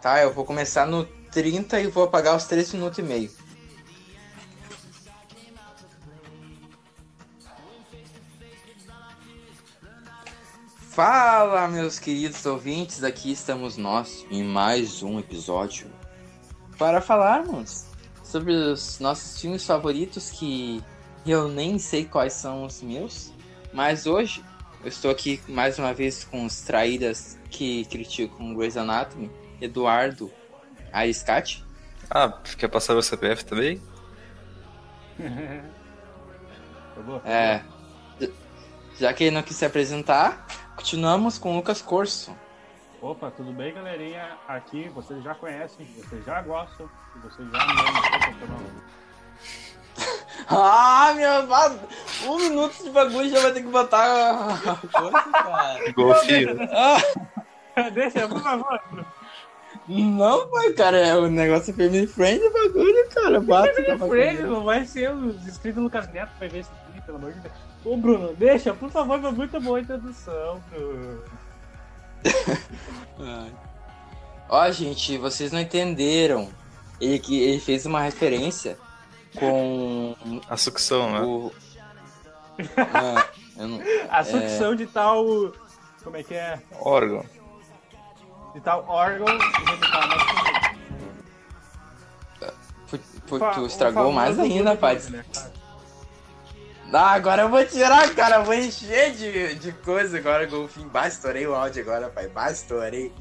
Tá, eu vou começar no 30 e vou apagar os 3 minutos e meio. Fala, meus queridos ouvintes, aqui estamos nós em mais um episódio para falarmos sobre os nossos filmes favoritos que eu nem sei quais são os meus, mas hoje eu estou aqui mais uma vez com os traídas que criticam Grey's Anatomy, Eduardo Ariscate. Ah, quer passar o CPF também? Tá bom? É, já que ele não quis se apresentar, continuamos com o Lucas Corso. Opa, tudo bem, galerinha? Aqui vocês já conhecem, vocês já gostam, vocês já me amam. Ah, meu, um minuto de bagulho já vai ter que botar a coisa, cara. Golfinho. Ah, Deixa, por favor. Não, pai, cara, é o negócio family friend o bagulho, cara. Bota que tá Friend, não vai ser os inscritos do Lucas Neto vai ver esse vídeo, pelo amor de Deus. Ô, Bruno, deixa, por favor, foi muito boa a introdução, Bruno. Ó, gente, vocês não entenderam. Ele, que- ele fez uma referência com A sucção, né? o. Ah, não- A sucção de tal. Como é que é? Órgão. De tal órgão tu estragou mais ainda, pai. Né? Ah, agora eu vou tirar, cara. Eu vou encher de, de coisa agora, golfinho. Bah, estourei o áudio agora, pai. Bah, estourei.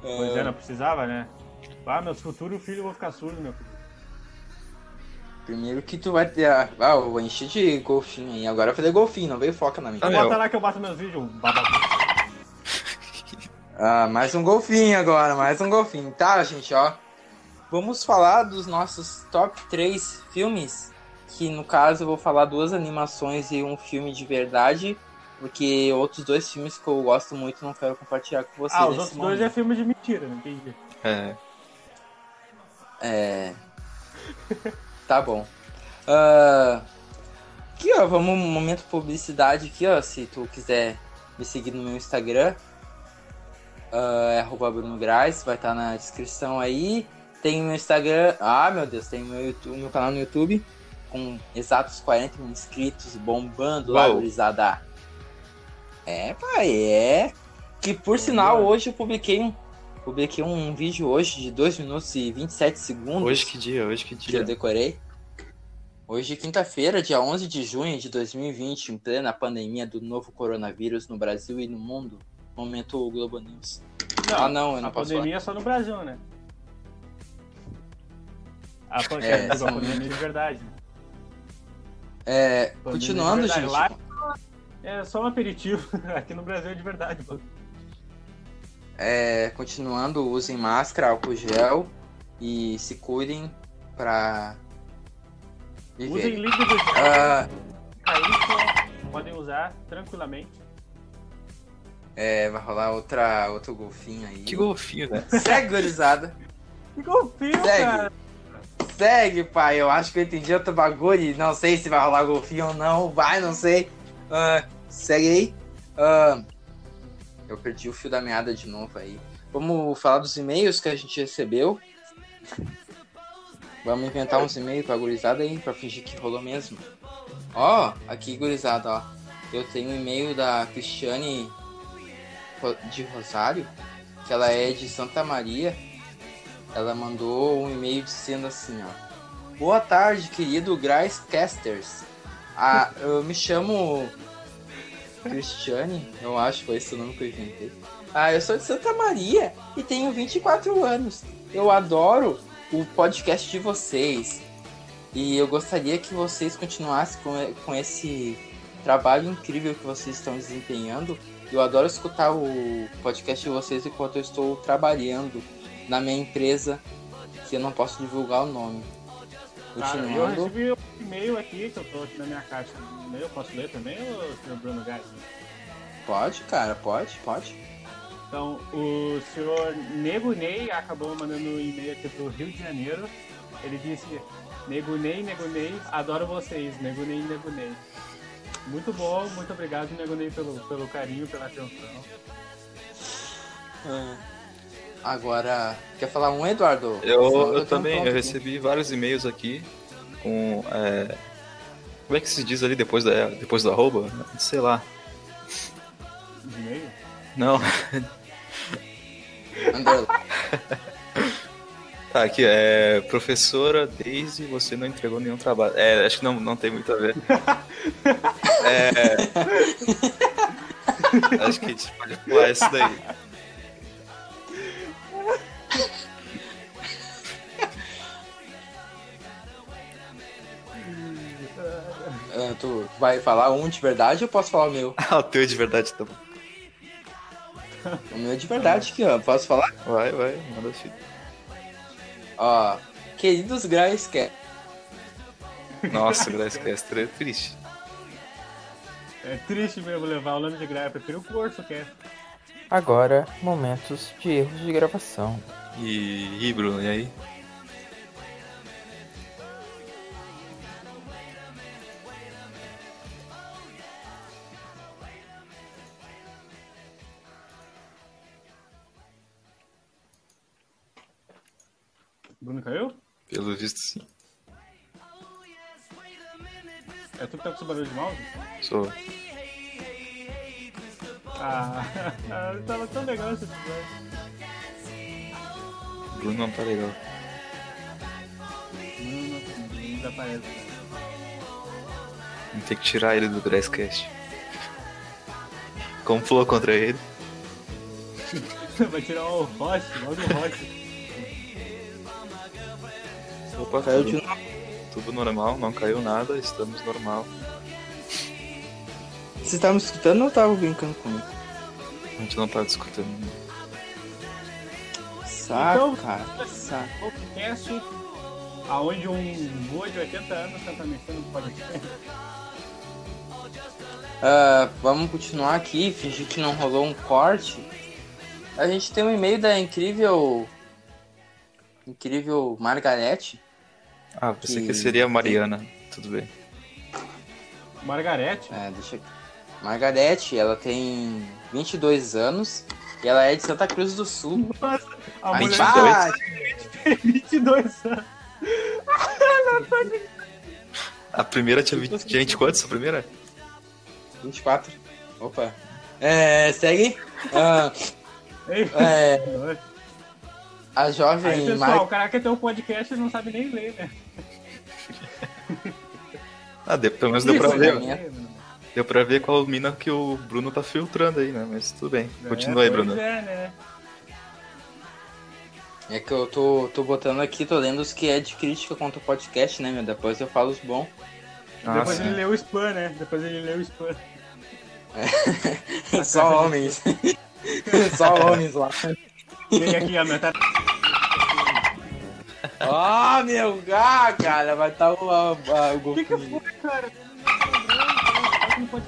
Pois é, Ah, não precisava, né? Ah, meus futuros filhos vão ficar surdos, meu filho. primeiro que tu vai ter. Ah, eu vou encher de golfinho aí. Agora eu falei golfinho, não veio foca na minha. Ah, Bota meu. lá que eu bato meus vídeos, babaca. Ah, mais um golfinho agora, mais um golfinho. Tá, gente, ó. Vamos falar dos nossos top 3 filmes. Que no caso eu vou falar duas animações e um filme de verdade. Porque outros dois filmes que eu gosto muito não quero compartilhar com vocês. Ah, os nesse outros dois é momento. filme de mentira, não entendi. É. É. Tá bom. Ah, aqui, ó, vamos um momento publicidade aqui, ó. Se tu quiser me seguir no meu Instagram, ah, é arroba Bruno Graz, vai estar na descrição aí. Tem o meu Instagram. Ah, meu Deus, tem o meu, YouTube, meu canal no YouTube com exatos 40 mil inscritos bombando lá, gurizada. É, pai, é. Que por sinal, hoje eu publiquei um, publiquei um vídeo hoje de 2 minutos e 27 segundos Hoje que dia, hoje que que eu dia. decorei. Hoje, quinta-feira, dia 11 de junho de 2020, em plena pandemia do novo coronavírus no Brasil e no mundo. Momento Globo News. ah, não, eu não a posso pandemia é só no Brasil, né? A, pan- É, digo, a pandemia muito- de verdade. né? É, Pandemia continuando, de verdade. gente. Lá é só um aperitivo. Aqui no Brasil é de verdade. pô. É, continuando, usem máscara, álcool gel e se cuidem pra Usem viver. líquido gel. Ah, Caído, podem usar tranquilamente. É, vai rolar outra, outro golfinho aí. Que golfinho, né? Segue, gurizada. Que golfinho, Segue. cara. Segue, pai. Eu acho que eu entendi outro bagulho. Não sei se vai rolar golfinho ou não. Vai, não sei. Ah, segue aí. Ah, eu perdi o fio da meada de novo aí. Vamos falar dos e-mails que a gente recebeu. Vamos inventar uns e-mails pra gurizada aí, pra fingir que rolou mesmo. Ó, aqui, gurizada, ó. Eu tenho um e-mail da Cristiane de Rosário, que ela é de Santa Maria. Ela mandou um e-mail dizendo assim, ó. Boa tarde, querido Casters. Ah, eu me chamo Cristiane, eu acho que foi esse o nome que eu inventei. Ah, eu sou de Santa Maria e tenho 24 anos. Eu adoro o podcast de vocês. E eu gostaria que vocês continuassem com, com esse trabalho incrível que vocês estão desempenhando. Eu adoro escutar o podcast de vocês enquanto eu estou trabalhando na minha empresa, que eu não posso divulgar o nome. Cara, eu Continuando. recebi um e-mail aqui, que eu tô aqui na minha caixa de e-mail. Posso ler também, ô senhor Bruno Gás? Pode, cara, pode, pode. Então, o senhor Nego Ney acabou mandando um e-mail aqui pro Rio de Janeiro. Ele disse: Nego Ney, adoro vocês, Nego Ney. Muito bom, muito obrigado, Nego Ney, pelo, pelo carinho, pela atenção. Agora, quer falar um, Eduardo? Eu, eu também, pronto eu recebi vários e-mails aqui com. é, Como é que se diz ali depois, da, depois do arroba? Sei lá. De e-mail? Não. Underline. Tá, aqui, é. Professora Daisy, você não entregou nenhum trabalho. É, acho que não, não tem muito a ver. É. acho que a gente pode pular isso daí. Ah, tu vai falar um de verdade ou eu posso falar o meu? Ah, o teu é de verdade, tá bom. O meu é de verdade aqui, ó. Posso falar? Vai, vai, manda filho. Ó, queridos Grayscast. Nossa, Grasscaster é triste. É triste mesmo levar o nome de. Eu prefiro o curso, que é. Agora, momentos de erros de gravação. E, e Bruno, e aí? Pelo visto, sim. É tu que tá com esse barulho de mouse? Sou. Ah, tava tão legal esse episódio. Bruno não tá legal. Não, não, desaparece. Vamos ter que tirar ele do Grasscast. Como falou contra ele? Vai tirar o Roche, logo o Roche. Opa, Caiu tudo, de novo. tudo normal, não caiu nada, estamos normal. Vocês estavam me escutando ou estavam brincando comigo? A gente não tá discutindo. Saco, Então- cara. Saco. podcast aonde um boa de 80 anos tenta mexer no podcast. Ah, vamos continuar aqui, fingir que não rolou um corte. A gente tem um e-mail da incrível. Incrível Margarete. Ah, pensei Que- que seria a Mariana. Tudo bem. Margarete? É, deixa aqui. Margarete, ela tem 22 anos e ela é de Santa Cruz do Sul. Nossa, a Ai, mulher 22? tem 22 anos. A primeira tinha 20. Gente, quantos? A primeira? 24. Opa. É, segue. Ah, é, a Aí, jovem pessoal, Mar... o cara quer ter um podcast e não sabe nem ler, né? Ah, deu, pelo menos deu pra ver. né? Deu pra ver qual mina que o Bruno tá filtrando aí, né? Mas tudo bem. Continua aí, É, pois Bruno. É, né? É que eu tô, tô botando aqui, tô lendo os que é de crítica contra o podcast, né, meu? Depois eu falo os bons. Ah, Depois sim. ele leu o spam, né? Depois ele leu o spam. Só homens. Só homens lá. Vem aqui, a meta. Ah, meu, ah, cara, vai estar o, a, a, o O que que golfinho. foi, cara?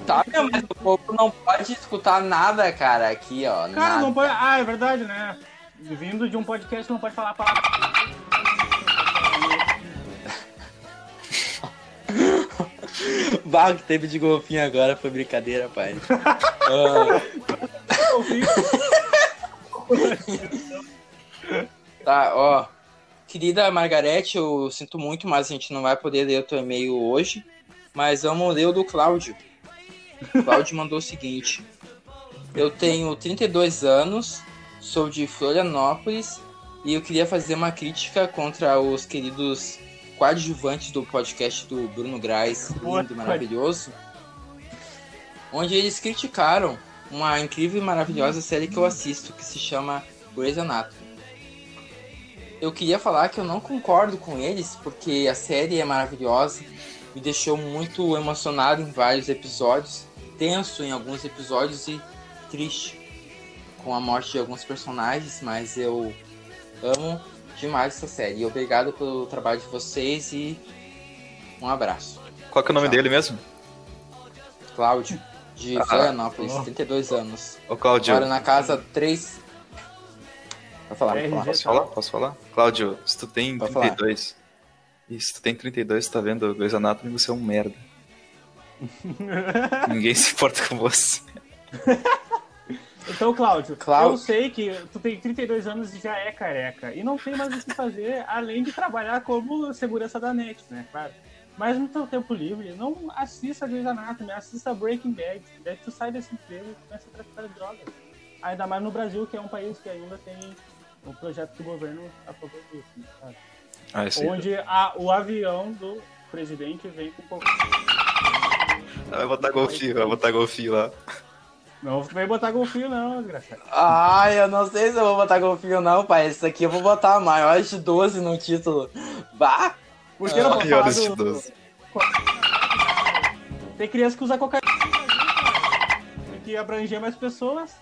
Tá, meu, mas o povo não pode escutar nada, cara, aqui, ó. Cara, nada. não pode. Ah, é verdade, né? Vindo de um podcast não pode falar palavra. Bah, o que teve de golfinho agora foi brincadeira, pai. Ah, tá, ó. Querida Margarete, eu sinto muito, mas a gente não vai poder ler o teu e-mail hoje. Mas vamos ler o do Cláudio. O Cláudio mandou o seguinte: Eu tenho 32 anos, sou de Florianópolis e eu queria fazer uma crítica contra os queridos coadjuvantes do podcast do Bruno Graz, lindo e maravilhoso, onde eles criticaram uma incrível e maravilhosa série que eu assisto que se chama Grey's Anatomy. Eu queria falar que eu não concordo com eles porque a série é maravilhosa, me deixou muito emocionado em vários episódios, tenso em alguns episódios e triste com a morte de alguns personagens, mas eu amo demais essa série. E obrigado pelo trabalho de vocês e um abraço. Qual que é o nome Tchau. dele mesmo? Cláudio, de Ah, Florianópolis, ó. 32 anos. Ô, Cláudio. Mora na casa 3. Vai falar, vai falar. Posso falar? Posso falar? Cláudio, se tu tem Pode falar. 32. E se tu tem 32 tá vendo Grey's Anatomy, você é um merda. Ninguém se importa com você. Então, Cláudio, Cláudio. eu sei que tu tem 32 anos e já é careca. E não tem mais o que fazer além de trabalhar como segurança da net, né? Claro. Mas no teu tempo livre, não assista Grey's Anatomy, assista Breaking Bad. Daí tu sai desse emprego e começa a traficar drogas. Ainda mais no Brasil, que é um país que ainda tem um projeto do governo a favor disso, né, sabe? Ah, aí. Onde a- o avião do presidente vem com qualquer... Vai botar golfinho, vai botar golfinho lá. Não vem botar golfinho não, desgraçado. Ai, eu não sei se eu vou botar golfinho não, pai. Isso aqui eu vou botar maiores de 12 no título. Bah! Por que não pode falar Maiores de do... 12. Tem criança que usa cocaína. Tem que abranger mais pessoas.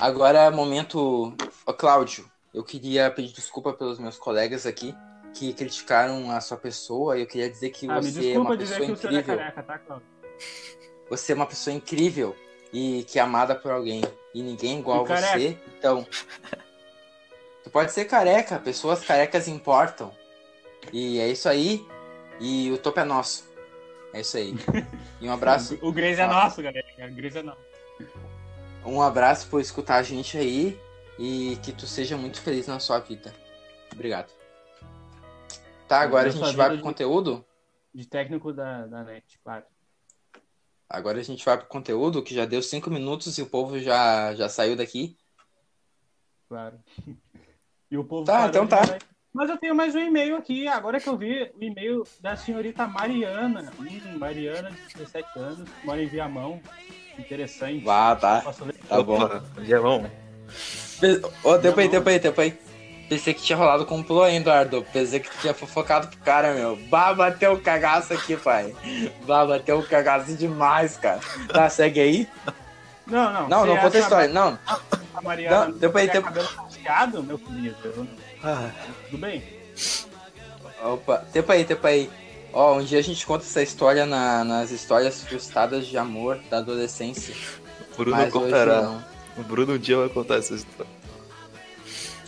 Agora é momento. Ô, Cláudio, eu queria pedir desculpa pelos meus colegas aqui que criticaram a sua pessoa. Eu queria dizer que Ah, você é uma pessoa é incrível. careca, tá? Você é uma pessoa incrível e que é amada por alguém. E ninguém é igual E a careca. você. Então. Tu pode ser careca, pessoas carecas importam. E é isso aí. E o topo é nosso. É isso aí. E um abraço. O Grace é nosso, galera. O Grace é nosso. Um abraço por escutar a gente aí e que tu seja muito feliz na sua vida. Obrigado. Tá, agora a gente vai pro de- conteúdo? De técnico da, da net, claro. Agora a gente vai pro conteúdo, que já deu cinco minutos e o povo já, já saiu daqui. Claro. E o povo. Tá, então tá. mandar- Mas eu tenho mais um e-mail aqui. Agora que eu vi o e-mail da senhorita Mariana. Hum, Mariana, de 17 anos, mora em Viamão. Interessante. Vá, tá. Tá bom. Opa, Ô, tempo aí, tempo aí, tempo aí. Pensei que tinha rolado complô, hein, Eduardo? Pensei que tu tinha fofocado pro cara, meu. Bah, bateu o cagaço aqui, pai. Bah, bateu o cagaço demais, cara. Tá, segue aí. Não, não. Não, não conta a história. Não, A Mariana Não, depois- tiver depois- cabelo meu filho. Ah, Tudo bem? Opa, tempo aí, tempo aí. Ó, um dia a gente conta essa história na- nas histórias frustradas de amor da adolescência. Bruno Mas hoje contará. Não. O Bruno um dia vai contar essa história.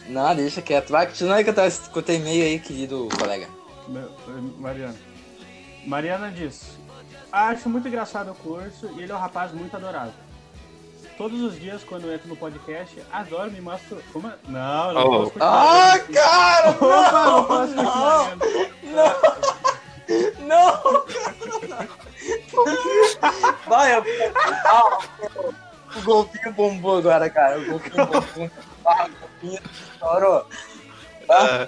Não, deixa quieto. Vai, continua aí que eu teu e-mail aí, querido colega. Meu- Mariana. Mariana diz: Acho muito engraçado o curso e ele é um rapaz muito adorável. Todos os dias, quando eu entro no podcast, adoro me mostro. Como? é? Não, não Oh. posso continuar. Ah, cara! Opa, não posso Não, continuar. não! Vai, eu... ah, o golfinho bombou agora, cara. O golfinho bombou. Ah, o golfinho estourou. Ah,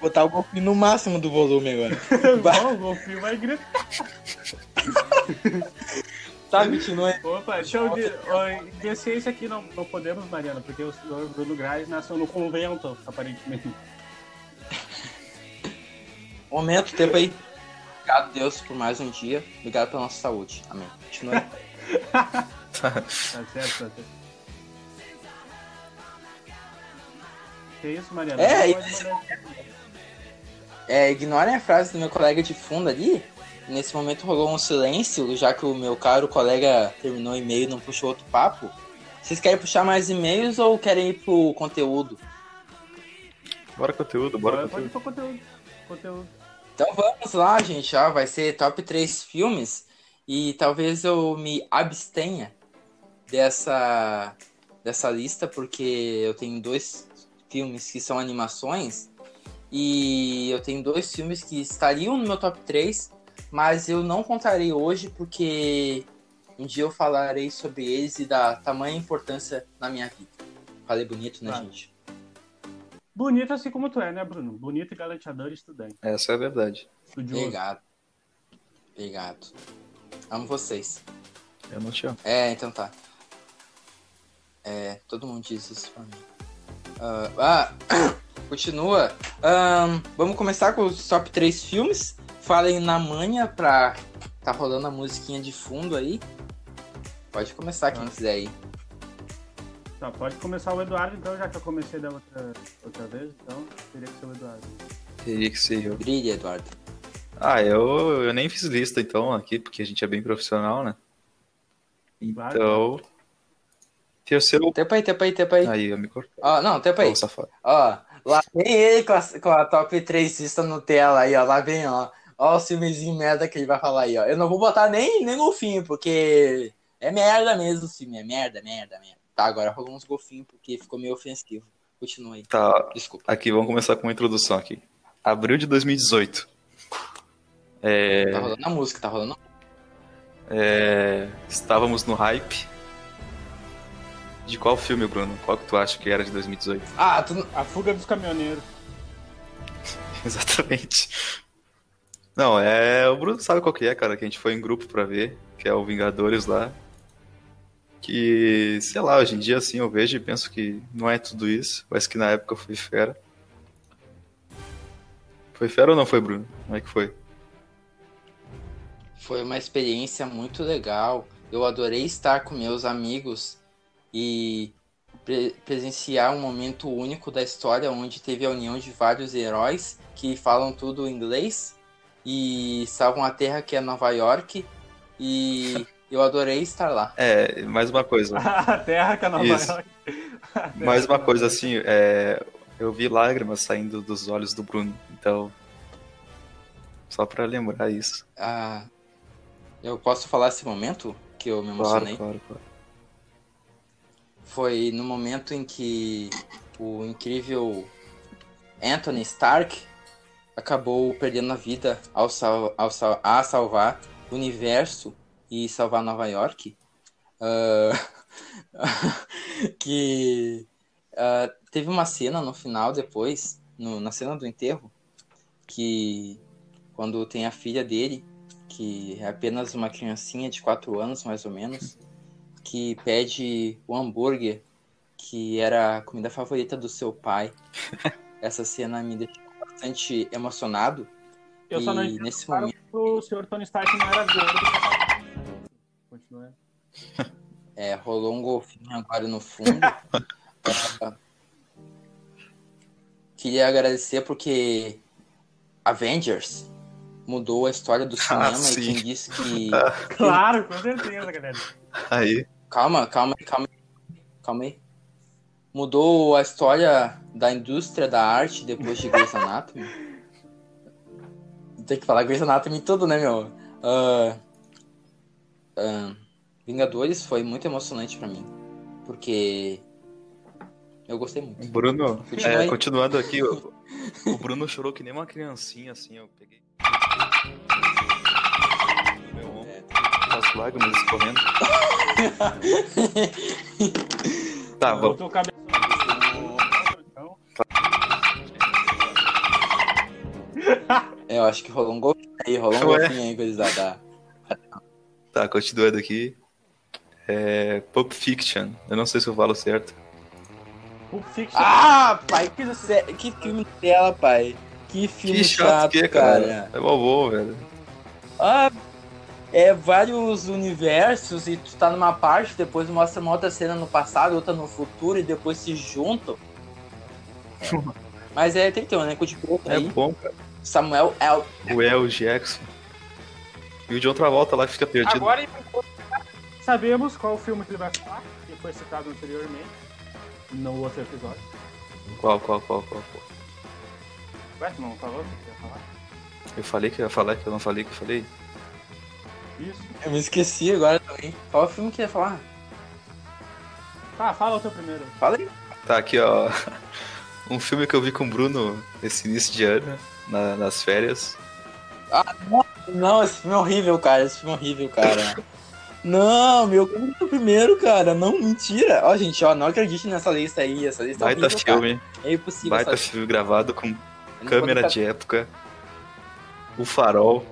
Botar o golfinho no máximo do volume agora. Bom, o golfinho vai gritar. Tá, aí. Opa, deixa eu de, de ciência aqui não, não podemos, Mariana, porque o senhor Bruno Graz nasceu no convento, aparentemente. Momento, tempo aí. Obrigado, Deus, por mais um dia. Obrigado pela nossa saúde. Amém. Continua aí. Tá certo, tá certo. Que isso, Mariana? É, pode isso. É, ignorem a frase do meu colega de fundo ali. Nesse momento rolou um silêncio, já que o meu caro colega terminou o e-mail e não puxou outro papo. Vocês querem puxar mais e-mails ou querem ir pro conteúdo? bora conteúdo, bora Pode conteúdo. pôr conteúdo. Conteúdo. Então vamos lá, gente. Ó, vai ser top 3 filmes. E talvez eu me abstenha dessa, dessa lista, porque eu tenho dois filmes que são animações. E eu tenho dois filmes que estariam no meu top 3, mas eu não contarei hoje porque um dia eu falarei sobre eles e da tamanha importância na minha vida. Falei bonito, né, Claro. gente? Bonito assim como tu é, né, Bruno? Bonito e galanteador e estudante. Essa é a verdade. Estudioso. Obrigado. Obrigado. Amo vocês. Eu não te amo. É, então tá. É, todo mundo diz isso pra mim. Ah, ah, continua. Ahn, vamos começar com os top 3 filmes. Falem na manha pra tá rolando a musiquinha de fundo aí. Pode começar quem Tá. quiser aí. Tá, pode começar o Eduardo, então, já que eu comecei da outra, outra vez, então teria que ser o Eduardo. Teria que ser eu. Brilhe, Eduardo. Ah, eu, eu nem fiz lista então aqui, porque a gente é bem profissional, né? Claro. Terceiro. Tempo aí, tempo aí, tempo aí. Aí, eu me cortei. Ó, não, tempo aí. Ô, safado. Ó, lá vem ele com a, com a top 3 lista Nutella aí, ó. Lá vem, ó. Ó o filmezinho merda que ele vai falar aí, ó. Eu não vou botar nem, nem golfinho, porque É merda mesmo o filme, é merda, merda, merda. Tá, agora rolou uns golfinhos porque ficou meio ofensivo. Continua aí. Tá, Desculpa. aqui, vamos começar com uma introdução aqui. Abril de 2018. É, Tá rolando a música, tá rolando. é, estávamos no hype. De qual filme, Bruno? Qual que tu acha que era de 2018? Ah, tu A fuga dos caminhoneiros. Exatamente. Não, é. O Bruno sabe qual que é, cara, que a gente foi em grupo pra ver, que é o Vingadores lá. Que, sei lá, hoje em dia assim eu vejo e penso que não é tudo isso, mas que na época foi fera. Foi fera ou não foi, Bruno? Como é que foi? Foi uma experiência muito legal. Eu adorei estar com meus amigos e pre- presenciar um momento único da história onde teve a união de vários heróis que falam tudo em inglês e salvam a terra que é Nova York e eu adorei estar lá. É, mais uma coisa. A terra que é Nova Isso. York. Mais uma coisa assim, é, eu vi lágrimas saindo dos olhos do Bruno, então. Só pra lembrar isso. Ah, eu posso falar esse momento que eu me emocionei? Claro, claro, claro. Foi no momento em que o incrível Anthony Stark acabou perdendo a vida ao, sal, ao sal, a salvar o universo e salvar Nova York. Ah, que ah, teve uma cena no final depois, no- na cena do enterro, que quando tem a filha dele, que é apenas uma criancinha de 4 anos mais ou menos, que pede o hambúrguer que era a comida favorita do seu pai. Essa cena me deixou bastante emocionado. Eu e só não entendo nesse claro momento que o senhor Tony Stark não era gordo. Continua. é, rolou um golfinho agora no fundo. É, queria agradecer porque Avengers mudou a história do cinema e sim. quem disse que. Claro, com certeza, galera. Aí, Calma, calma aí, calma aí. Calma aí. Mudou a história da indústria da arte depois de Grey's Anatomy. Tem que falar Grey's Anatomy em tudo, né, meu? Ah, ah, Vingadores foi muito emocionante pra mim. Porque eu gostei muito. Bruno, é, continuando aqui, o, o Bruno chorou que nem uma criancinha, assim, eu peguei. As lágrimas escorrendo. Tá, vamos. É, eu acho que rolou um golfinho aí, rolou um golfinho aí, gurizada. Tá, continuando aqui. É. Pulp Fiction. Eu não sei se eu falo certo. Pulp Fiction. Ah, pai, que, que filme dela, pai. Que filme Que chato que é, cara. É mó bom, velho. Ah, é vários universos e tu tá numa parte, depois mostra uma outra cena no passado, outra no futuro e depois se juntam. É. Mas é, tem que ter um elenco de pouco É aí. bom, cara. Samuel L. O El Jackson. E o de outra volta lá que fica perdido. Agora sabemos qual o filme que ele vai falar, que foi citado anteriormente no outro episódio. Qual, qual, qual, qual, qual? Ué, tu não falou o que ia falar? Eu falei que eu ia falar que eu não falei que eu falei. Isso. Eu me esqueci agora também. Qual o filme que ia falar? Tá, fala o teu primeiro. Fala aí. Tá aqui, ó. Um filme que eu vi com o Bruno esse início de ano, na- nas férias. Não, esse filme é horrível, cara. Esse filme é horrível, cara. Não, meu, como é o primeiro, cara? Não, mentira. Ó, gente, ó, não acredite nessa lista aí. Essa lista é Baita horrível, cara. filme, É impossível. baita filme gravado com não câmera de época. O farol,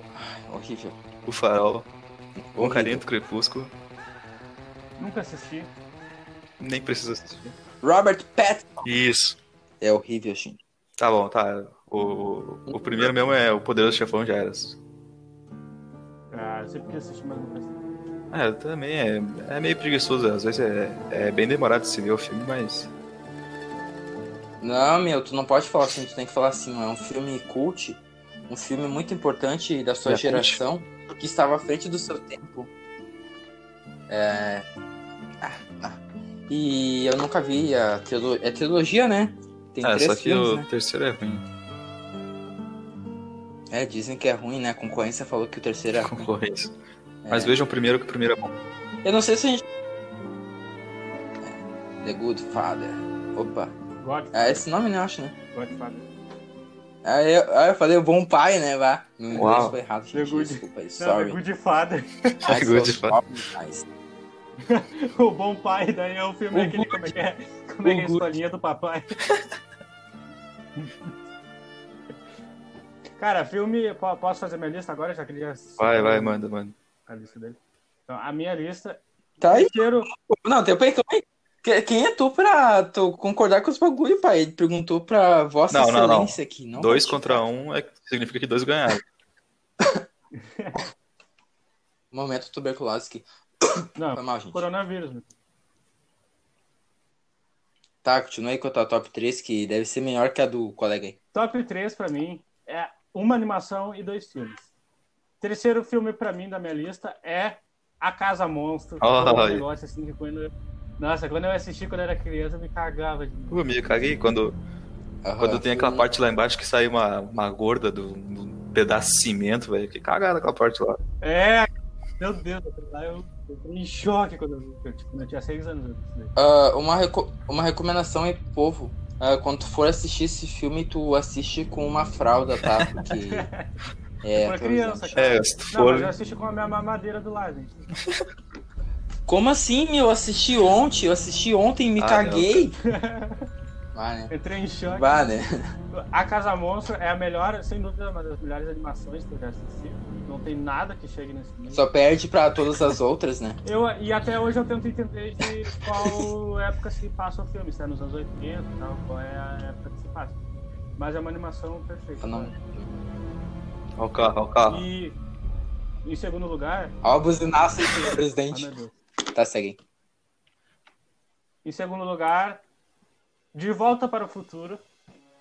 Horrível. o farol, Horrível. carinha do crepúsculo. Nunca assisti. Nem precisa assistir. Robert Pattinson. Isso. É horrível, gente. Tá bom, tá. O, o primeiro mesmo é o Poderoso Chefão já era. Ah, eu sempre quis assistir, mas nunca assisti. É, também é, é meio preguiçoso, às vezes é, é bem demorado de se ver o filme, mas. Não, meu, tu não pode falar assim, tu tem que falar assim, é um filme cult, um filme muito importante da sua É geração, que estava à frente do seu tempo. É... ah, ah. E eu nunca vi a trilogia, é trilogia, né? Tem três só que filmes, o né? terceiro é ruim. É, dizem que é ruim, né? A concorrência falou que o terceiro é ruim. Concorrência. É. Mas vejam primeiro que o primeiro é bom. Eu não sei se a gente. É, The Good Father. Opa. Godfather. É esse nome, né? Eu acho, né? Godfather. Aí eu, aí eu falei o bom pai, né? Vá. Meu inglês Uau. foi errado, gente. Good- Desculpa aí. Não, The Sorry. Good Father. The Good Father. o Bom Pai, daí é o filme O aquele, como é que é? Como é que é a O Good. escolinha do papai? Cara, filme, po- posso fazer minha lista agora, já que ele já Vai, vai, manda, manda. a lista dele. Então, a minha lista, Tá aí. terceiro, Não, tempo aí, calma aí. Que- Quem é tu pra tu concordar com os bagulho, pai? Ele perguntou pra Vossa Não, não, não. Excelência aqui. Não Dois contra um é, significa que dois ganharam. Momento tuberculose aqui. não, Foi mal, gente. coronavírus. meu. Tá, continua aí com a tua top 3, que deve ser melhor que a do colega aí. Top 3 pra mim é uma animação e dois filmes. Terceiro filme pra mim da minha lista é A Casa Monstro. Olha. um negócio assim que quando... Nossa, quando eu assisti quando eu era criança, eu me cagava de Pô, me caguei quando, quando tem aquela parte lá embaixo que sai uma, uma gorda do, do pedaço de cimento, velho. Que cagada aquela parte lá. É, meu Deus, lá eu, eu fiquei em choque quando eu vi. Eu, tipo, eu tinha seis anos. eu. Ah, uma, reco- uma recomendação aí pro povo. Ah, quando tu for assistir esse filme, tu assiste com uma fralda, tá? Porque. É, Pra tô criança, cara. É, se tu Não, for. mas eu assisti com a minha mamadeira do lado, gente. Como assim, meu? Eu assisti ontem, eu assisti ontem e me Ah, caguei. Vá, né? Entrei em choque. Vá, né? A Casa Monstro é a melhor, sem dúvida, uma das melhores animações que eu já assisti. Não tem nada que chegue nesse nível. Só perde pra todas as outras, né? Eu, e até hoje eu tento entender de qual época se passa o filme, se é nos anos 80 e tal, qual é a época que se passa. Mas é uma animação perfeita. Ó o carro, ó o carro. E em segundo lugar. Ó, o buzinaço presidente. meu Deus. Tá, segue. Em segundo lugar, De Volta para o Futuro.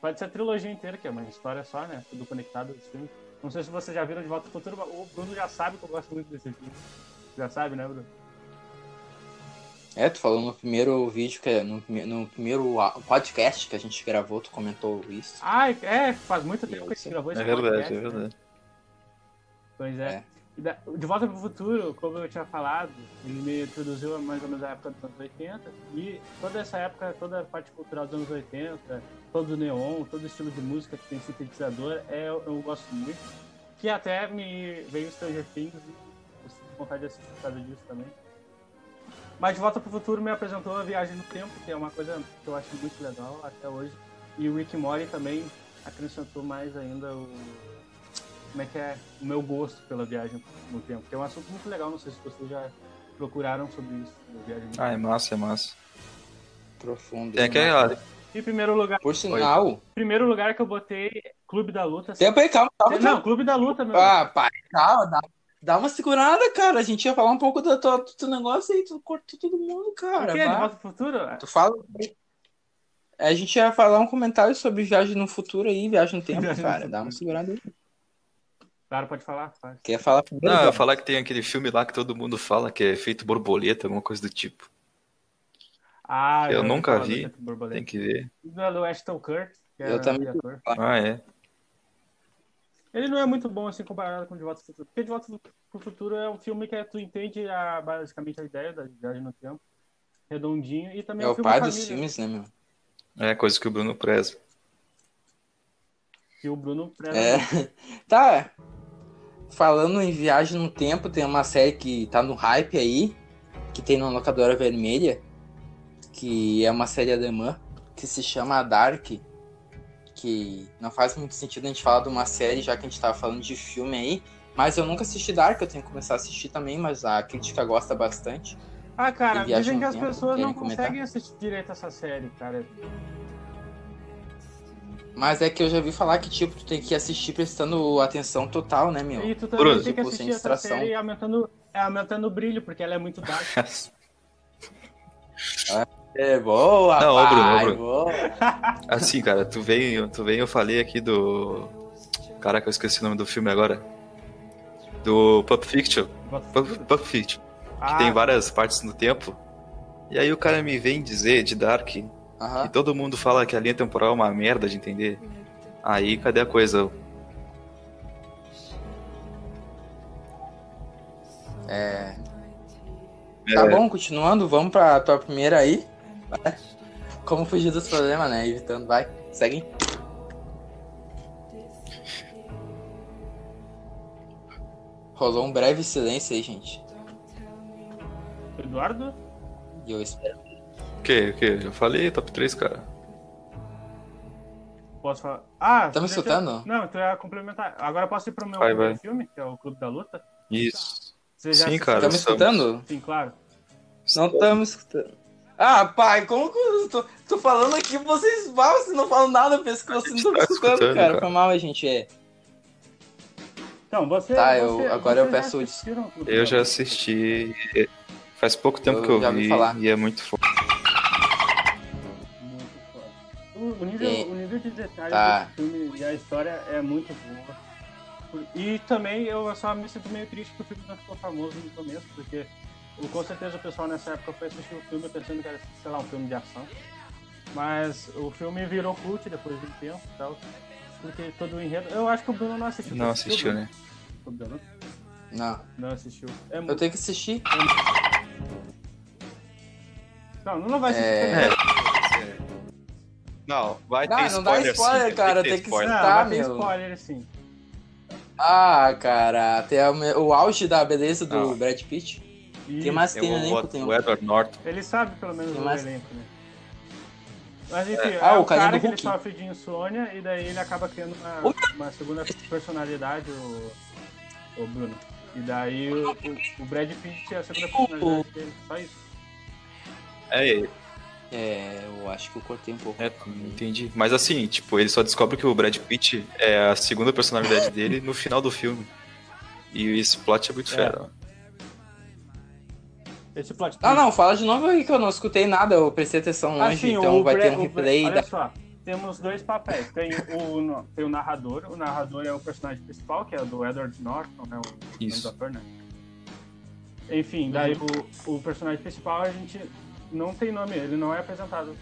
Pode ser a trilogia inteira, que é uma história só, né? Tudo conectado dos filmes. Não sei se vocês já viram De Volta para o Futuro, mas o Bruno já sabe que eu gosto muito desse filme. Já sabe, né, Bruno? É, tu falou no primeiro vídeo, que é no, no primeiro podcast que a gente gravou, tu comentou isso. Ah, é, faz muito tempo que a gente gravou esse É verdade, podcast, é né? verdade. Pois é. É. De Volta para o Futuro, como eu tinha falado, ele me introduziu mais ou menos a época dos anos 80. E toda essa época, toda a parte cultural dos anos 80, todo o neon, todo o estilo de música que tem sintetizador, é, eu, gosto muito. Que até me veio Stranger Things eu sinto vontade de assistir por causa disso também. Mas De Volta para o Futuro me apresentou a Viagem no Tempo, que é uma coisa que eu acho muito legal até hoje. E o Rick Mori também acrescentou mais ainda o, como é que é o meu gosto pela viagem no tempo. Que é um assunto muito legal, não sei se vocês já procuraram sobre isso, viagem no tempo. Ah, é massa, é massa. Profundo. Tem aquela. Em primeiro lugar, Por sinal. primeiro lugar que eu botei Clube da Luta. Tempo aí, calma, calma. Não, Clube da Luta, meu. Ah, pai, calma, dá, dá uma segurada, cara. A gente ia falar um pouco do teu, negócio aí, tu cortou todo mundo, o cara. quê? De vá. Volta pro Futuro? Tu fala. A gente ia falar um comentário sobre viagem no futuro aí, viagem no tempo, cara. Dá uma segurada aí. Claro, pode falar. Faz. Quer falar primeiro? Não, eu falar que tem aquele filme lá que todo mundo fala que é feito borboleta, alguma coisa do tipo. Ah, Eu ouvi nunca vi. Tem que ver. Do do Ashton Kutcher, que é Eu também. o ator. Ah, é. Ele não é muito bom assim comparado com De Volta pro Futuro. Porque De Volta pro Futuro é um filme que tu entende a, basicamente a ideia da viagem no tempo. Redondinho. E também É um o filme pai dos filmes, né, meu? É coisa que o Bruno preza. Que o Bruno preza É. Tá. Falando em viagem no tempo, tem uma série que tá no hype aí, que tem na locadora vermelha, que é uma série alemã, que se chama Dark. Que não faz muito sentido a gente falar de uma série, já que a gente tava falando de filme aí. Mas eu nunca assisti Dark, eu tenho que começar a assistir também, mas a crítica gosta bastante. Ah, cara, dizem que as pessoas não querem comentar? conseguem assistir direito essa série, cara. Mas é que eu já vi falar que, tipo, tu tem que assistir prestando atenção total, né, meu? E tu também Bruno. tem que Tipo, sem assistir essa distração. série aumentando, é, aumentando o brilho, porque ela é muito dark. É boa, Não, ô, Bruno, pai, Bruno. boa. Assim, cara, tu veio, tu veio, eu falei aqui do. Caraca, eu esqueci o nome do filme agora. Do Pulp Fiction. Pulp, Pulp Fiction. Que Ah, tem várias partes no tempo. E aí o cara me vem dizer de Dark que Aham. todo mundo fala que a linha temporal é uma merda de entender. Aí cadê a coisa? É. Tá É. bom, continuando, vamos pra tua primeira aí. Vai. Como fugir dos problemas, né? Evitando, vai. Segue. Rolou um breve silêncio aí, gente. Eduardo? E eu espero. O que? O que? Já falei, top 3, cara. Posso falar? Ah, Tá me deixa- escutando? Não, tu ia complementar. Agora posso ir pro meu Vai, primeiro vai. filme, que é o Clube da Luta? Isso. Você já Sim, assistiu? cara. Tá me escutando? Sim, claro. Não estamos escutando. Ah, pai, como que eu tô, tô falando aqui, vocês, ah, vocês não falam nada, eu penso que vocês não estão me tá escutando, cara. cara. Foi mal, gente. É. Então, você. Tá, eu- você- agora eu já peço Clube Eu já assisti. Faz pouco tempo Eu que eu já vi falar. e é muito foda. O, o nível, E- o nível de detalhe Tá. desse filme e a história é muito boa. E também eu só me sinto meio triste que o filme não ficou famoso no começo, porque o- com certeza o pessoal nessa época foi assistir o filme pensando que era, sei lá, um filme de ação. Mas o filme virou cult depois de um tempo e tal. Porque todo o enredo. Eu acho que o Bruno não assistiu. Não assistiu, Bruno? né? Da Luta? Não, Não assistiu. É eu muito... tenho que assistir. Não, não vai assistir. É. Não, vai Ah, ter não dá spoiler, spoiler, sim, cara, tem que spoiler. Não, vai ter meu. spoiler sim. Ah, cara, até o, me- o auge da beleza do Não. Brad Pitt. E Quem mais É tem no o, elenco? Tem o, um. o Edward Norton. Ele sabe pelo menos Tem o mais- elenco, né? Mas enfim, é, Ah, o o carinha cara do que ele sofre de insônia e daí ele acaba criando uma, uma segunda personalidade, o, o Bruno. E daí o, o, o Brad Pitt é a segunda personalidade dele, só isso. É, É, eu acho que eu cortei um pouco. é, entendi. Mas assim, tipo, ele só descobre que o Brad Pitt é a segunda personalidade dele no final do filme. E esse plot é muito É. fera. Esse plot Ah, não, fala de novo aí que eu não escutei nada, eu prestei atenção longe, Assim, então o vai ter um replay Olha da... só, temos dois papéis. Tem o, tem o narrador, o narrador é o personagem principal, que é o do Edward Norton, né? O Isso. né? Enfim, daí o, o personagem principal a gente não tem nome, ele não é apresentado.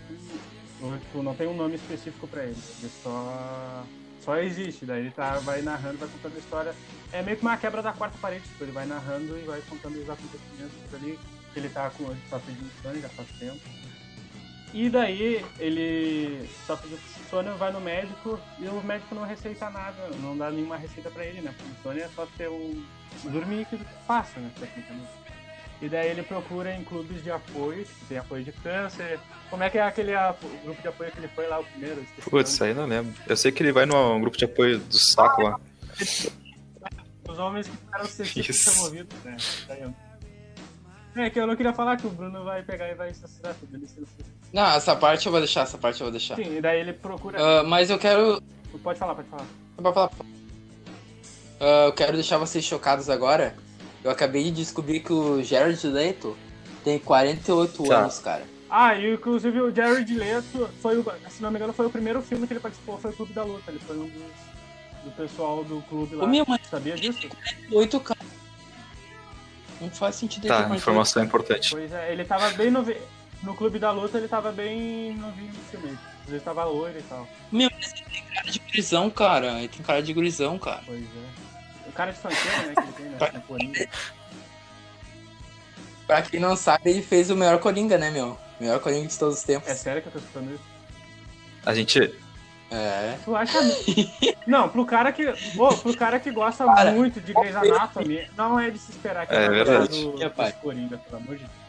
Tipo, não tem um nome específico pra ele. Ele só, só existe, daí ele tá, vai narrando, vai contando a história. É meio que uma quebra da quarta parede, tipo, ele vai narrando e vai contando os acontecimentos ali. Ele tá com ele sofre de insônia já faz tempo. E daí ele sofre de insônia, vai no médico e o médico não receita nada, não dá nenhuma receita pra ele, né? Porque insônia é só ter um. dormir que passa, né? Tecnicamente. E daí ele procura em clubes de apoio, tem apoio de câncer. Como é que é aquele grupo de apoio que ele foi lá, o primeiro? Putz, aí não lembro. Eu sei que ele vai num grupo de apoio do saco lá. Os homens que ficaram cestistas Isso. removidos, né? Eu- É que eu não queria falar que o Bruno vai pegar e vai assassinar tudo. Ele Não, essa parte eu vou deixar, essa parte eu vou deixar. Sim, e daí ele procura. Ah, mas eu quero... Pode falar, pode falar. Pode falar. Ah, eu quero deixar vocês chocados agora. Eu acabei de descobrir que o Jared Leto tem 48 Tá. anos, cara. Ah, e inclusive o Jared Leto foi o, se não me engano, foi o primeiro filme que ele participou, foi o Clube da Luta. Ele foi um dos do pessoal do clube lá. Ô, minha mãe, Sabia disso? 48, cara. Não faz sentido Tá, 48. informação importante. Pois é, ele tava bem novi... no Clube da Luta, ele tava bem novinho no filme. Ele tava loiro e tal. Meu, mas ele tem cara de gurizão, cara. Ele tem cara de gurizão, cara. Pois é. O cara de fanqueiro, né, que ele tem, né? Na Coringa. Pra quem não sabe, ele fez o melhor Coringa, né, meu? O melhor Coringa de todos os tempos. É sério que eu tô escutando isso? A gente. É. Tu acha. não, pro cara que. Pô, pro cara que gosta Cara, muito de Grey's Anatomy, não é de se esperar que É ele vai gostar verdade. do, É, pai. Coringa, pelo amor de Deus.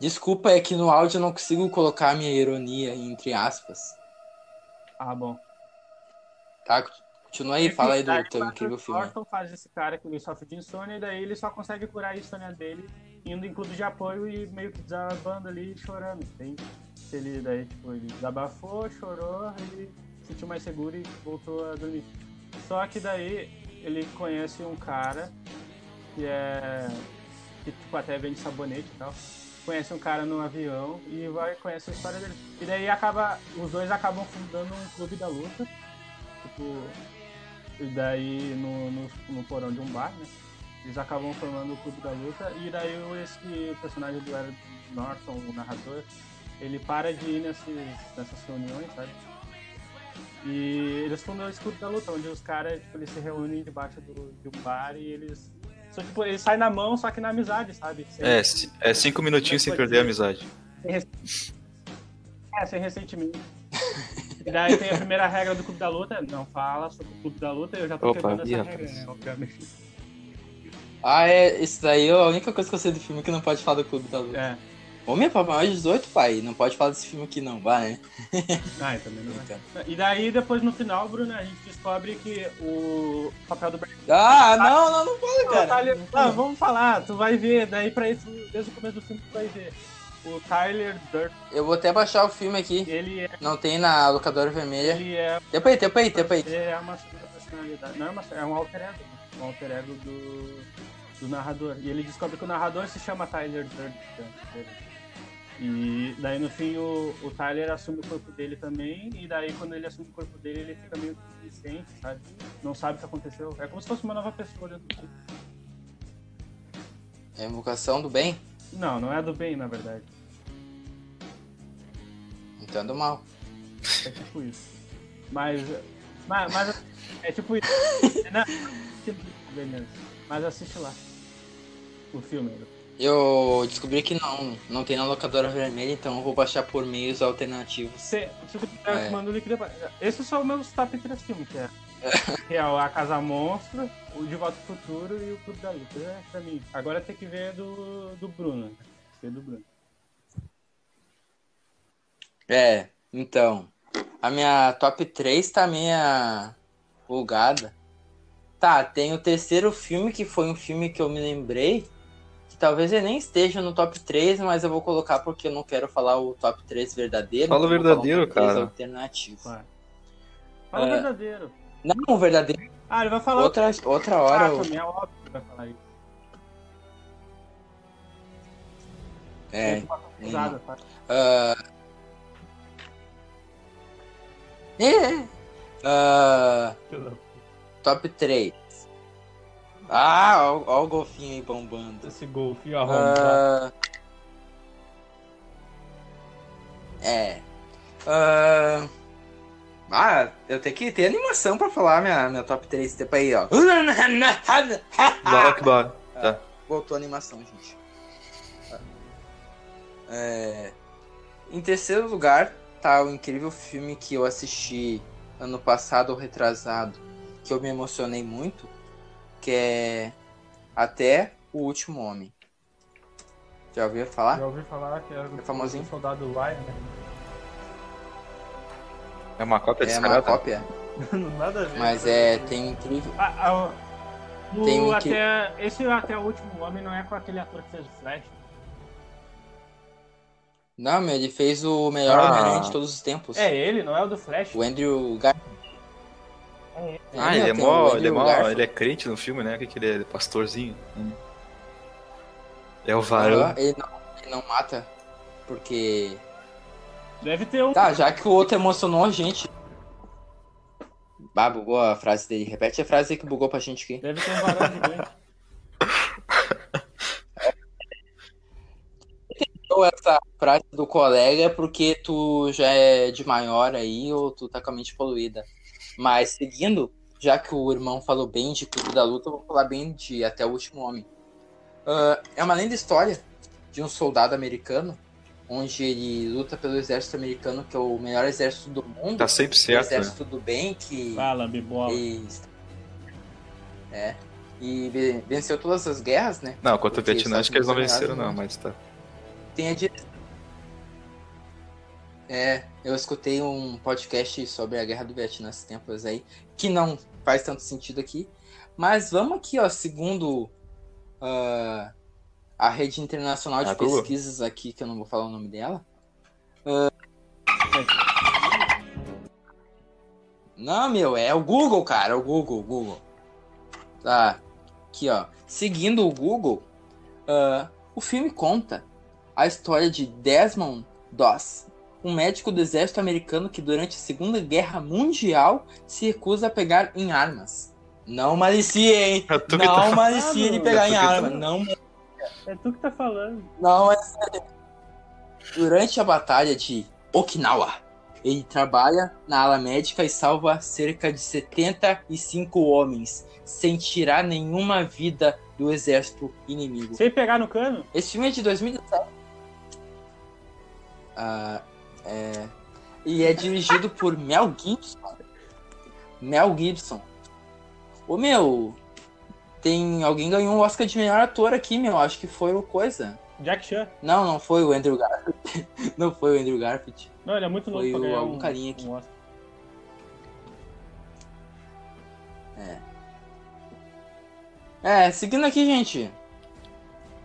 Desculpa, é que no áudio eu não consigo colocar a minha ironia entre aspas. Ah, bom. Tá? Continua aí, fala aí do teu o incrível filme. Norton faz esse cara que ele sofre de insônia e daí ele só consegue curar a insônia dele indo em clube de apoio e meio que desabando ali chorando. Tem, ele daí, tipo, ele desabafou, chorou, ele se sentiu mais seguro e voltou a dormir. Só que daí ele conhece um cara que é. que tipo, até vende sabonete e tal. Conhece um cara no avião e vai conhecer a história dele. E daí acaba. Os dois acabam fundando um clube da luta. Tipo. E daí no, no, no porão de um bar, né? Eles acabam formando o clube da luta. E daí o- esse personagem do Edward Norton, o narrador, ele para de ir nesses, nessas reuniões, sabe? E eles fundam esse clube da luta, onde os caras tipo, eles se reúnem debaixo do, de um bar e eles Só tipo, ele sai na mão, só que na amizade, sabe? Sem, É, é cinco minutinhos sem perder a amizade. sem É, sem ressentimento. E daí tem a primeira regra do Clube da Luta, não fala sobre o Clube da Luta, eu já tô Opa, quebrando essa rapaz. regra, né? Obviamente. Ah, é. Isso daí é a única coisa que eu sei do filme que não pode falar do Clube da Luta. É. Homem é pra maior de 18, pai. Não pode falar desse filme aqui, não. Vai, né? Ah, eu também não vai. Então. E daí, depois no final, Bruno, a gente descobre que o papel do Brad Ah, não, não, não pode, Não, cara. Tyler- Não, vamos falar, tu vai ver, daí pra isso, desde o começo do filme tu vai ver. O Tyler Durden, Eu vou até baixar o filme aqui. ele é. Não tem na locadora vermelha. Ele é. Tempo aí, tempo aí, tempo aí. Ele é uma personalidade. Não é uma. É um alter ego. né? Um alter ego do. do narrador. E ele descobre que o narrador se chama Tyler Durden. E daí no fim o, o Tyler assume o corpo dele também. E daí quando ele assume o corpo dele, ele fica meio consciente, sabe? Não sabe o que aconteceu. É como se fosse uma nova pessoa dentro do corpo. É invocação do bem? Não, não é do bem, na verdade. Entendo mal. É tipo isso. Mas. Mas, mas é tipo isso. Não, beleza. Mas assiste lá. O filme. Eu descobri que não, não tem na locadora vermelha, então eu vou baixar por meios alternativos. Quiser, eu É. te mando o link depois. Esses são os meus top 3 filmes, que é, que é o A Casa Monstro, o De Volta ao Futuro e o Clube da Luta. É pra mim. Agora tem que ver do, do Bruno. Tem que ver do Bruno. É, então. A minha top 3 tá meia bugada. Tá, tem o terceiro filme, que foi um filme que eu me lembrei. Que talvez ele nem esteja no top 3, mas eu vou colocar porque eu não quero falar o top 3 verdadeiro. Fala o verdadeiro, top 3 cara. alternativo. Fala o É. verdadeiro. Não, verdadeiro. Ah, ele vai falar Outra, outra hora. Ah, eu- também é óbvio que vai falar isso. É, uma pesada, tá? É. Ah, top 3. Ah, ó, ó o golfinho aí bombando. Esse golfinho arrombado. Ah, é. Ah, ah, eu tenho que ter animação pra falar minha, minha top 3 tempo aí, ó. Allahu Akbar. Tá. Voltou a animação, gente. É, Em terceiro lugar tá o incrível filme que eu assisti ano passado ou retrasado, que eu me emocionei muito, que é Até o Último Homem. Já ouviu falar? Já ouvi falar que é o famosinho? soldado Ryan, né? É uma cópia É uma cópia, Nada a ver. mas é tem um incrível. Ah, ah, o, Tem um até, Esse até o último homem não é com aquele ator que fez o Flash. Não, meu, ele fez o melhor Ah. Homem-Aranha de todos os tempos. É ele, não é o do Flash. O Andrew Gar... É, Ah, ele é tem o mó. Andrew Ele é, mó Garfield. ele é crente no filme, né? O que, que ele é? Pastorzinho. Hum. É o varão. Ele, não, ele não mata, porque Deve ter um. Tá, já que o outro emocionou a gente. Bah, bugou a frase dele. Repete a frase que bugou pra gente aqui. Deve ter um varão gigante. Essa frase do colega porque tu já é de maior aí ou tu tá com a mente poluída. Mas seguindo, já que o irmão falou bem de Clube da Luta, eu vou falar bem de Até o Último Homem. Ah, é uma linda história de um soldado americano, onde ele luta pelo exército americano, que é o melhor exército do mundo. Tá sempre o certo, né? exército do bem, que Fala, bibola. E... É. E ve- venceu todas as guerras, né? Não, contra o Vietnã acho que eles não venceram, não, mas tá. Tem a direção. É, eu escutei um podcast sobre a guerra do Vietnã esses tempos aí, que não faz tanto sentido aqui. Mas vamos aqui, ó, segundo ah, a rede internacional de A Google? pesquisas aqui, que eu não vou falar o nome dela. Ah, Não, meu, é o Google, cara, é o Google, o Google. Tá, aqui, ó. Seguindo o Google, ah, o filme conta a história de Desmond Doss, um médico do exército americano que durante a Segunda Guerra Mundial se recusa a pegar em armas. Não malicia, hein? Não malicia de Ah, pegar em tu que tá- arma. Não, É tu que tá falando. não malicia. Durante a batalha de Okinawa, ele trabalha na ala médica e salva cerca de 75 homens, sem tirar nenhuma vida do exército inimigo. Sem pegar no cano? Esse filme é de 2017. Ah, é... E é dirigido por Mel Gibson. Mel Gibson. Ô meu, tem. Alguém ganhou um Oscar de melhor ator aqui, meu. Acho que foi o Coisa. Jack Chan. Não, não foi o Andrew Garfield. não foi o Andrew Garfield. Não, ele é muito novo Foi pra ganhar algum um, carinha aqui. um Oscar. É, seguindo aqui, gente.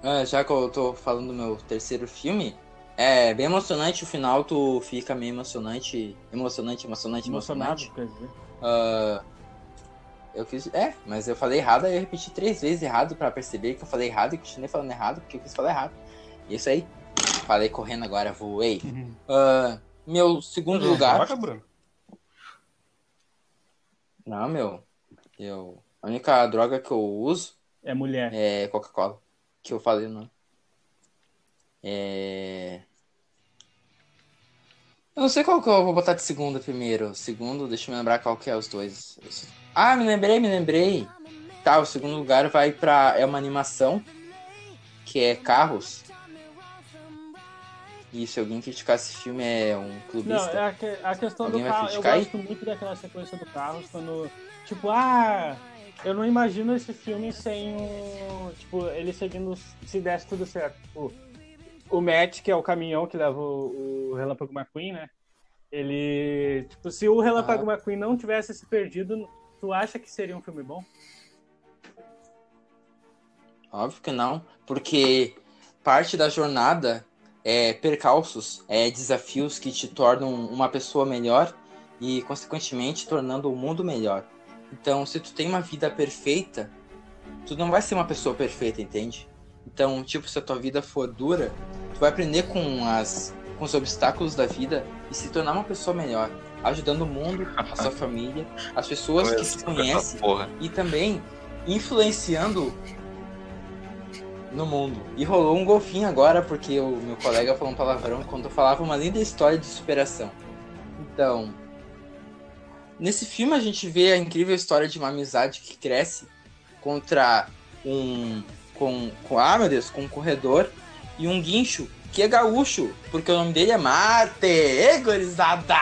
É, já que eu tô falando do meu terceiro filme, é bem emocionante o final, tu fica meio emocionante. Emocionante, emocionante, Emocionado, emocionante. quer dizer. Ah, eu quis. É, mas eu falei errado, aí eu repeti três vezes errado pra perceber que eu falei errado e continuei falando errado, porque eu quis falar errado. Isso aí. Falei correndo agora, voei. Ah, meu segundo lugar. Coloca, Bruno. Não, meu. Eu. A única droga que eu uso É mulher. é Coca-Cola. Que eu falei, não. É. Eu não sei qual que eu vou botar de segunda primeiro. Segundo, deixa eu me lembrar qual que é os dois. Ah, me lembrei, me lembrei. Tá, o segundo lugar vai pra. É uma animação. Que é Carros. E se alguém criticar esse filme é um Não, clubista. é a, que- a questão Alguém do carro. Eu gosto muito daquela sequência do Carros quando. Tipo, ah. Eu não imagino esse filme sem o. Tipo, ele seguindo. Se desse tudo certo. Tipo, o Matt, que é o caminhão que leva o, o Relâmpago McQueen, né? Ele. Tipo, se o Relâmpago McQueen não tivesse se perdido, tu acha que seria um filme bom? Óbvio que não, porque parte da jornada é percalços, é desafios que te tornam uma pessoa melhor e, consequentemente, tornando o mundo melhor. Então, se tu tem uma vida perfeita, tu não vai ser uma pessoa perfeita, entende? Então, tipo, se a tua vida for dura, tu vai aprender com as com os obstáculos da vida e se tornar uma pessoa melhor, ajudando o mundo, a sua família, as pessoas que se conhecem e também influenciando no mundo. E rolou um golfinho agora, porque o meu colega falou um palavrão quando eu falava uma linda história de superação. Então, nesse filme a gente vê a incrível história de uma amizade que cresce contra um com, com ah meu Deus, com um corredor e um guincho que é gaúcho, porque o nome dele é Marte, Ê, gurizada!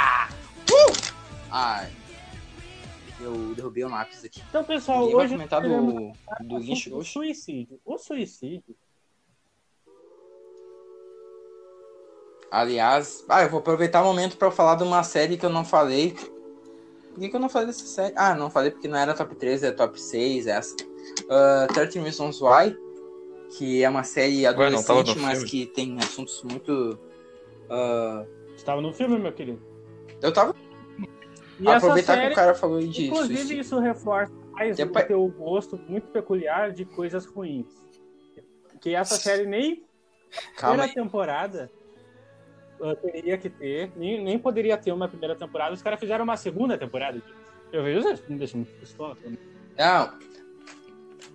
Uh! Ai, eu derrubei o lápis aqui. Então, pessoal, Ninguém vai hoje. comentar teremos do, do o guincho gaúcho? suicídio. O suicídio. Aliás, ah, eu vou aproveitar o momento eu falar de uma série que eu não falei. Por que, que eu não falei dessa série? Ah, não falei porque não era top 3, é top 6, essa. Uh, 13 Reasons Why, que é uma série tava adolescente, mas filme? que tem assuntos muito. ah, Estava no filme, meu querido. eu tava. E essa aproveitar série, que o cara falou de inclusive, suicídio. isso reforça mais Depois- o teu gosto muito peculiar de coisas ruins. Que essa série nem Calma primeira aí. temporada uh, teria que ter, nem, nem poderia ter uma primeira temporada. Os caras fizeram uma segunda temporada. Eu vejo isso, deixa muito pistola. Não.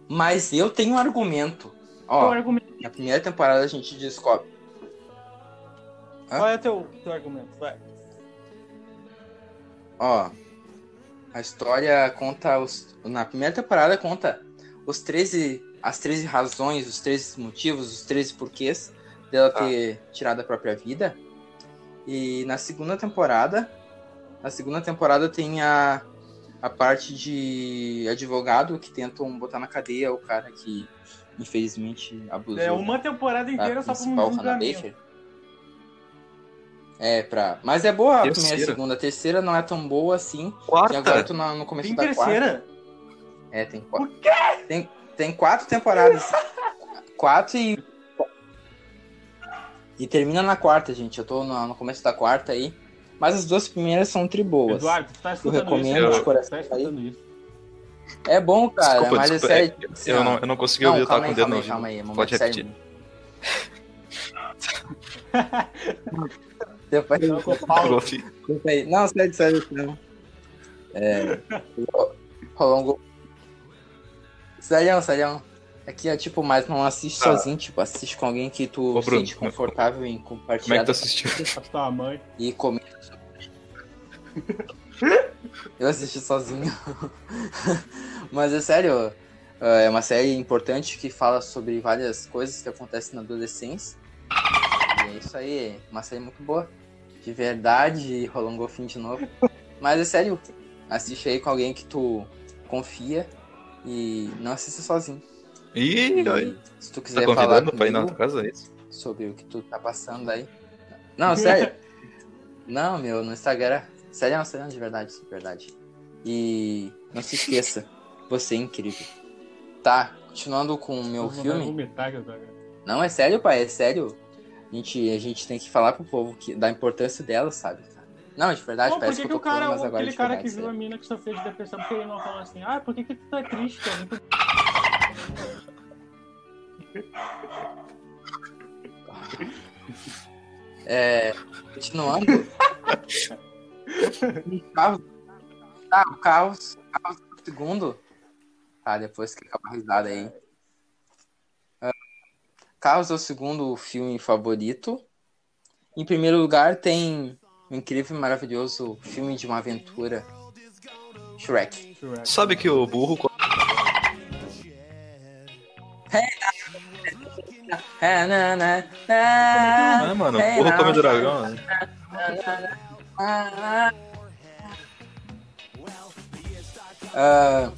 Mas eu tenho um argumento. É Ó, o argumento? na primeira temporada a gente descobre. Hã? Qual é o teu, teu argumento? Vai. Ó, a história conta os. Na primeira temporada conta os 13. As 13 razões, os 13 motivos, os 13 porquês dela ter tirado a própria vida. E na segunda temporada. Na segunda temporada tem a, a parte de advogado que tentam botar na cadeia o cara que infelizmente abusou. É uma temporada inteira só pra um Hannah. Baker. É, pra. Mas é boa a primeira e a Terceira. segunda. A terceira não é tão boa assim. E Quarta. agora eu tô na- no começo Tem da quarta. terceira? É, tem quatro. Tem, tem quatro temporadas. quatro e. E termina na quarta, gente. Eu tô no, no começo da quarta aí. Mas as duas primeiras são tri boas. Eduardo, tu tá escutando recomendo isso? de coração tá escutando isso? É bom, cara. Desculpa, mas desculpa. é sério. É, assim, eu, não, eu não consegui Não, ouvir, eu tava calma com aí, o dedo calma no aí, ouvido. calma aí. É Pode repetir. sério. Depois Não, com o Paulo. Golfinho. Desculpa aí. Não, sério, sério. Não. É. Rolou um gol. Sério, sério. Aqui é tipo, mas não assiste Tá. sozinho, tipo, assiste com alguém que tu Ô, Bruno, sente confortável em Como compartilhar é que tu assistiu? A tua mãe. e comer. Eu assisti sozinho. mas é sério, Ah, é uma série importante que fala sobre várias coisas que acontecem na adolescência. E é isso aí, uma série muito boa. De verdade, rolou um golfinho de novo. Mas é sério, assiste aí com alguém que tu confia e não assista sozinho. Ih, E se tu tá quiser falar convidando pra ir na comigo tua casa, é isso? sobre o que tu tá passando aí. Não, sério. não, meu, no Instagram. Sério, sério, de verdade, de verdade. E não se esqueça, você é incrível. Tá, continuando com o meu Eu filme. vomitar. Não, é sério, pai, é sério. A gente, a gente tem que falar pro povo que, da importância dela, sabe? Não, de verdade, Pô, por parece que, que eu tô o cara, falando, mas agora aquele cara verdade, que viu a sério. mina que sofreu de depressão, porque ele não falou assim, ah, por que, que tu tá triste? É muito... É, continuando. o carro. Ah, o Carlos. Carlos é o segundo. Tá, depois que acaba a risada aí. Ah, Carlos é o segundo filme favorito. Em primeiro lugar tem o incrível e maravilhoso filme de uma aventura. Shrek. Shrek. Sabe que o burro. É, mano, o burro come dragão. né? Ah,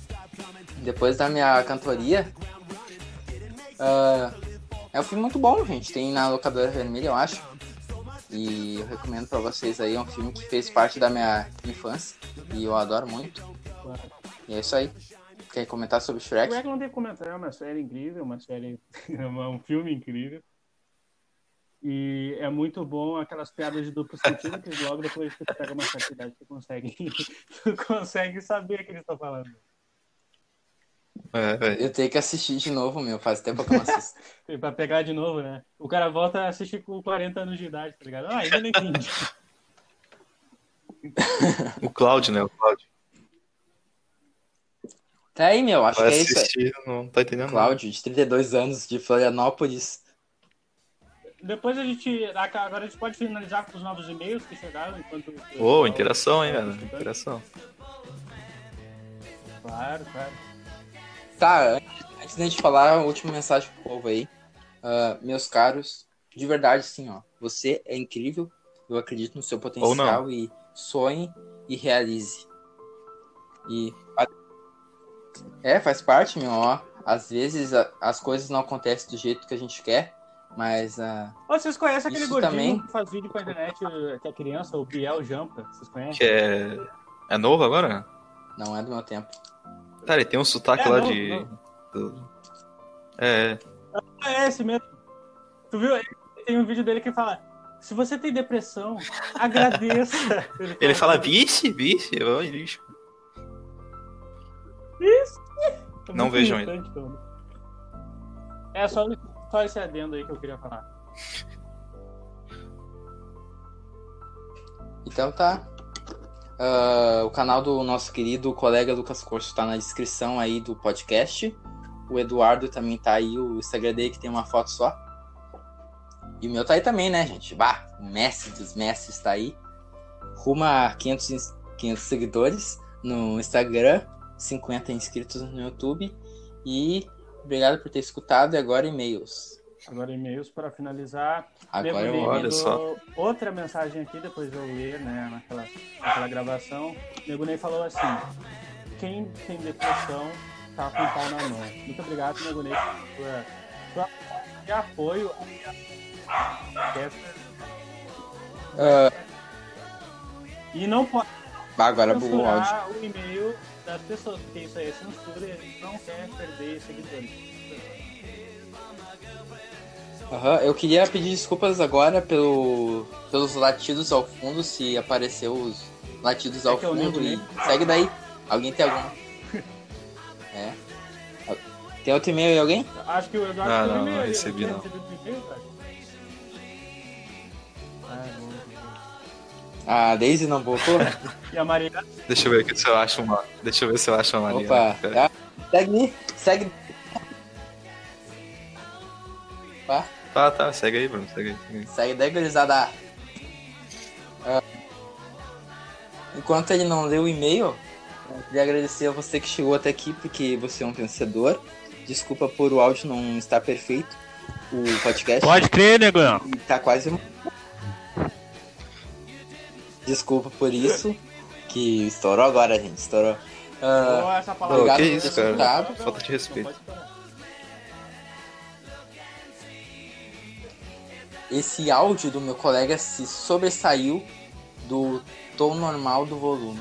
depois da minha cantoria. ah, é um filme muito bom, gente. Tem na locadora vermelha, eu acho. E eu recomendo pra vocês aí. É um filme que fez parte da minha infância. E eu adoro muito. E é isso aí. Quer comentar sobre Shrek? Shrek não tem comentário, é uma série incrível, uma série, é um filme incrível. E é muito bom aquelas piadas de duplo sentido, que logo depois que tu pega uma certa idade, tu consegue, tu consegue saber o que eles estão falando. É, velho. Eu tenho que assistir de novo, meu. Faz tempo que eu não assisto. Pra pegar de novo, né? O cara volta a assistir com 40 anos de idade, tá ligado? Ah, ainda não entendi. O Cloud, né? O Cloud. Tá aí, meu. Acho Vai que é isso aí. assistir, não tá entendendo. Cláudio, de 32 anos, de Florianópolis. Depois a gente. Agora a gente pode finalizar com os novos e-mails que chegaram enquanto. Ô, interação, hein, velho? Interação. Claro, claro. Tá, antes, da gente falar, a última mensagem pro povo aí. Ah, meus caros, de verdade, sim, ó. Você é incrível. Eu acredito no seu potencial e sonhe e realize. E. É, faz parte, meu, ó. Às vezes a- as coisas não acontecem do jeito que a gente quer, mas Ô, vocês conhecem aquele Isso gordinho também. que faz vídeo pra internet, que é criança, o Biel Jampa? Vocês conhecem? Que é. É novo agora? não é do meu tempo. Cara, ele tem um sotaque É, lá não, de. não. do- É, É esse mesmo. Tu viu? Tem um vídeo dele que fala: se você tem depressão, agradeça. ele fala biche, biche, ô, lixo. É Não vejam todo. É só, só esse adendo aí que eu queria falar. Então tá. Ah, o canal do nosso querido colega Lucas Corso tá na descrição aí do podcast. O Eduardo também tá aí, o Instagram dele que tem uma foto só. E o meu tá aí também, né, gente? Bah, o mestre dos mestres tá aí. Rumo a 500, ins- 500 seguidores no Instagram, 50 inscritos no YouTube. E obrigado por ter escutado. E agora e-mails. Agora, e-mails para finalizar. Agora eu olha mandou só. Outra mensagem aqui, depois eu ler, né, naquela, naquela gravação. Nego Ney falou assim: quem tem depressão tá com o pau na mão. Muito obrigado, Nego Ney, por sua, sua apoio. Ah, E não pode agora bugou o áudio. o e-mail das pessoas, porque isso aí é censura e a gente não quer perder seguidores. Aham, eu queria pedir desculpas agora pelo, pelos latidos ao fundo, se apareceu os latidos ao que é fundo. E Ney. segue daí. Alguém tem algum? É. Tem outro e-mail aí, alguém? Acho que o Eduardo não, não aí, recebi, não. Ah, bom. A Daisy não voltou? E a Maria Deixa eu ver aqui se eu acho uma. Deixa eu ver se eu acho uma Maria. Opa, ah, segue aí, segue. Opa, Tá, tá, segue aí, Bruno. Segue aí. Segue aí. segue daí, gurizada. Ah, enquanto ele não lê o e-mail, Queria agradecer a você que chegou até aqui, porque você é um vencedor. Desculpa por o áudio não estar perfeito. O podcast. Pode crer, negão. Tá quase. Desculpa por isso. Que estourou agora, gente. Estourou. Ou essa palavra. Obrigado que por isso, ter cara. escutado. Falta de respeito. esse áudio do meu colega se sobressaiu do tom normal do volume.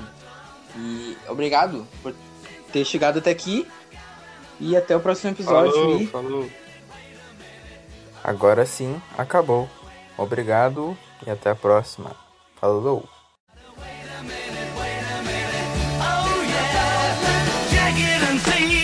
E obrigado por ter chegado até aqui. E até o próximo episódio. Falou, E falou. Agora sim, acabou. Obrigado e até a próxima. Falou! see.